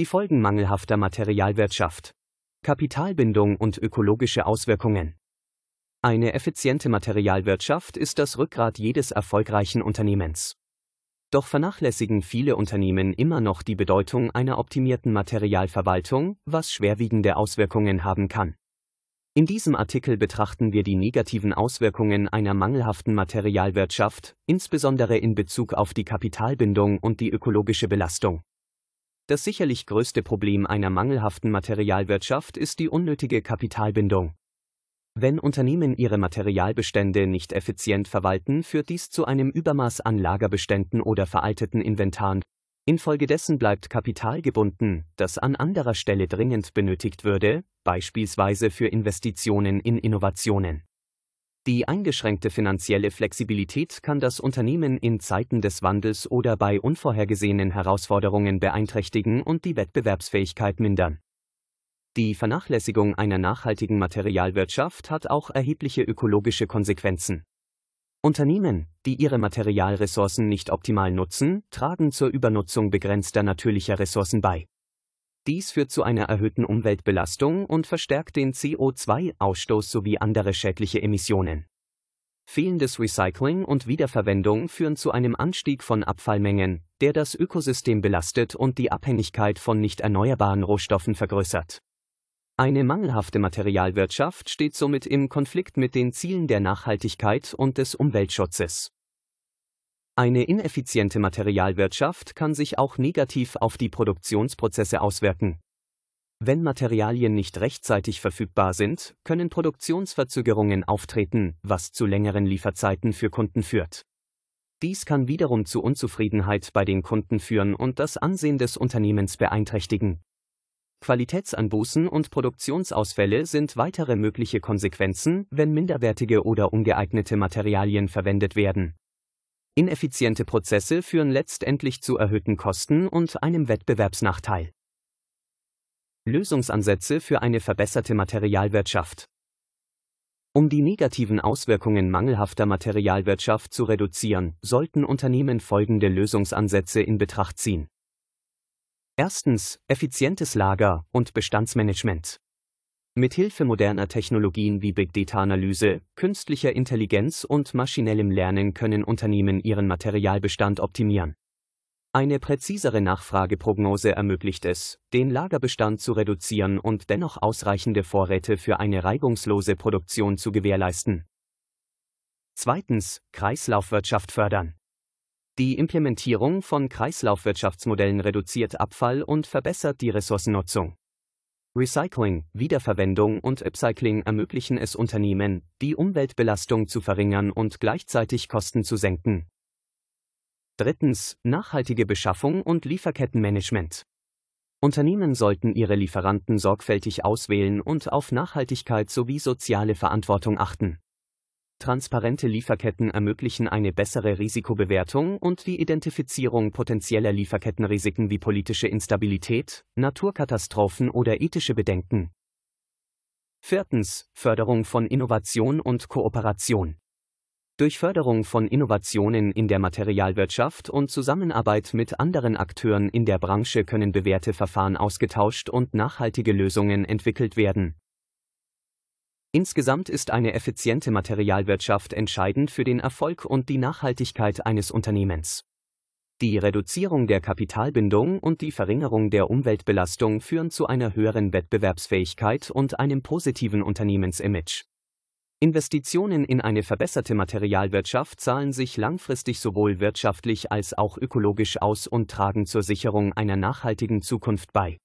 Die Folgen mangelhafter Materialwirtschaft. Kapitalbindung und ökologische Auswirkungen. Eine effiziente Materialwirtschaft ist das Rückgrat jedes erfolgreichen Unternehmens. Doch vernachlässigen viele Unternehmen immer noch die Bedeutung einer optimierten Materialverwaltung, was schwerwiegende Auswirkungen haben kann. In diesem Artikel betrachten wir die negativen Auswirkungen einer mangelhaften Materialwirtschaft, insbesondere in Bezug auf die Kapitalbindung und die ökologische Belastung. Das sicherlich größte Problem einer mangelhaften Materialwirtschaft ist die unnötige Kapitalbindung. Wenn Unternehmen ihre Materialbestände nicht effizient verwalten, führt dies zu einem Übermaß an Lagerbeständen oder veralteten Inventaren. Infolgedessen bleibt Kapital gebunden, das an anderer Stelle dringend benötigt würde, beispielsweise für Investitionen in Innovationen. Die eingeschränkte finanzielle Flexibilität kann das Unternehmen in Zeiten des Wandels oder bei unvorhergesehenen Herausforderungen beeinträchtigen und die Wettbewerbsfähigkeit mindern. Die Vernachlässigung einer nachhaltigen Materialwirtschaft hat auch erhebliche ökologische Konsequenzen. Unternehmen, die ihre Materialressourcen nicht optimal nutzen, tragen zur Übernutzung begrenzter natürlicher Ressourcen bei. Dies führt zu einer erhöhten Umweltbelastung und verstärkt den CO2-Ausstoß sowie andere schädliche Emissionen. Fehlendes Recycling und Wiederverwendung führen zu einem Anstieg von Abfallmengen, der das Ökosystem belastet und die Abhängigkeit von nicht erneuerbaren Rohstoffen vergrößert. Eine mangelhafte Materialwirtschaft steht somit im Konflikt mit den Zielen der Nachhaltigkeit und des Umweltschutzes. Eine ineffiziente Materialwirtschaft kann sich auch negativ auf die Produktionsprozesse auswirken. Wenn Materialien nicht rechtzeitig verfügbar sind, können Produktionsverzögerungen auftreten, was zu längeren Lieferzeiten für Kunden führt. Dies kann wiederum zu Unzufriedenheit bei den Kunden führen und das Ansehen des Unternehmens beeinträchtigen. Qualitätsanbußen und Produktionsausfälle sind weitere mögliche Konsequenzen, wenn minderwertige oder ungeeignete Materialien verwendet werden. Ineffiziente Prozesse führen letztendlich zu erhöhten Kosten und einem Wettbewerbsnachteil. Lösungsansätze für eine verbesserte Materialwirtschaft. Um die negativen Auswirkungen mangelhafter Materialwirtschaft zu reduzieren, sollten Unternehmen folgende Lösungsansätze in Betracht ziehen. Erstens, effizientes Lager- und Bestandsmanagement. Mithilfe moderner Technologien wie Big Data-Analyse, künstlicher Intelligenz und maschinellem Lernen können Unternehmen ihren Materialbestand optimieren. Eine präzisere Nachfrageprognose ermöglicht es, den Lagerbestand zu reduzieren und dennoch ausreichende Vorräte für eine reibungslose Produktion zu gewährleisten. Zweitens, Kreislaufwirtschaft fördern. Die Implementierung von Kreislaufwirtschaftsmodellen reduziert Abfall und verbessert die Ressourcennutzung. Recycling, Wiederverwendung und Upcycling ermöglichen es Unternehmen, die Umweltbelastung zu verringern und gleichzeitig Kosten zu senken. Drittens, nachhaltige Beschaffung und Lieferkettenmanagement. Unternehmen sollten ihre Lieferanten sorgfältig auswählen und auf Nachhaltigkeit sowie soziale Verantwortung achten. Transparente Lieferketten ermöglichen eine bessere Risikobewertung und die Identifizierung potenzieller Lieferkettenrisiken wie politische Instabilität, Naturkatastrophen oder ethische Bedenken. Viertens. Förderung von Innovation und Kooperation. Durch Förderung von Innovationen in der Materialwirtschaft und Zusammenarbeit mit anderen Akteuren in der Branche können bewährte Verfahren ausgetauscht und nachhaltige Lösungen entwickelt werden. Insgesamt ist eine effiziente Materialwirtschaft entscheidend für den Erfolg und die Nachhaltigkeit eines Unternehmens. Die Reduzierung der Kapitalbindung und die Verringerung der Umweltbelastung führen zu einer höheren Wettbewerbsfähigkeit und einem positiven Unternehmensimage. Investitionen in eine verbesserte Materialwirtschaft zahlen sich langfristig sowohl wirtschaftlich als auch ökologisch aus und tragen zur Sicherung einer nachhaltigen Zukunft bei.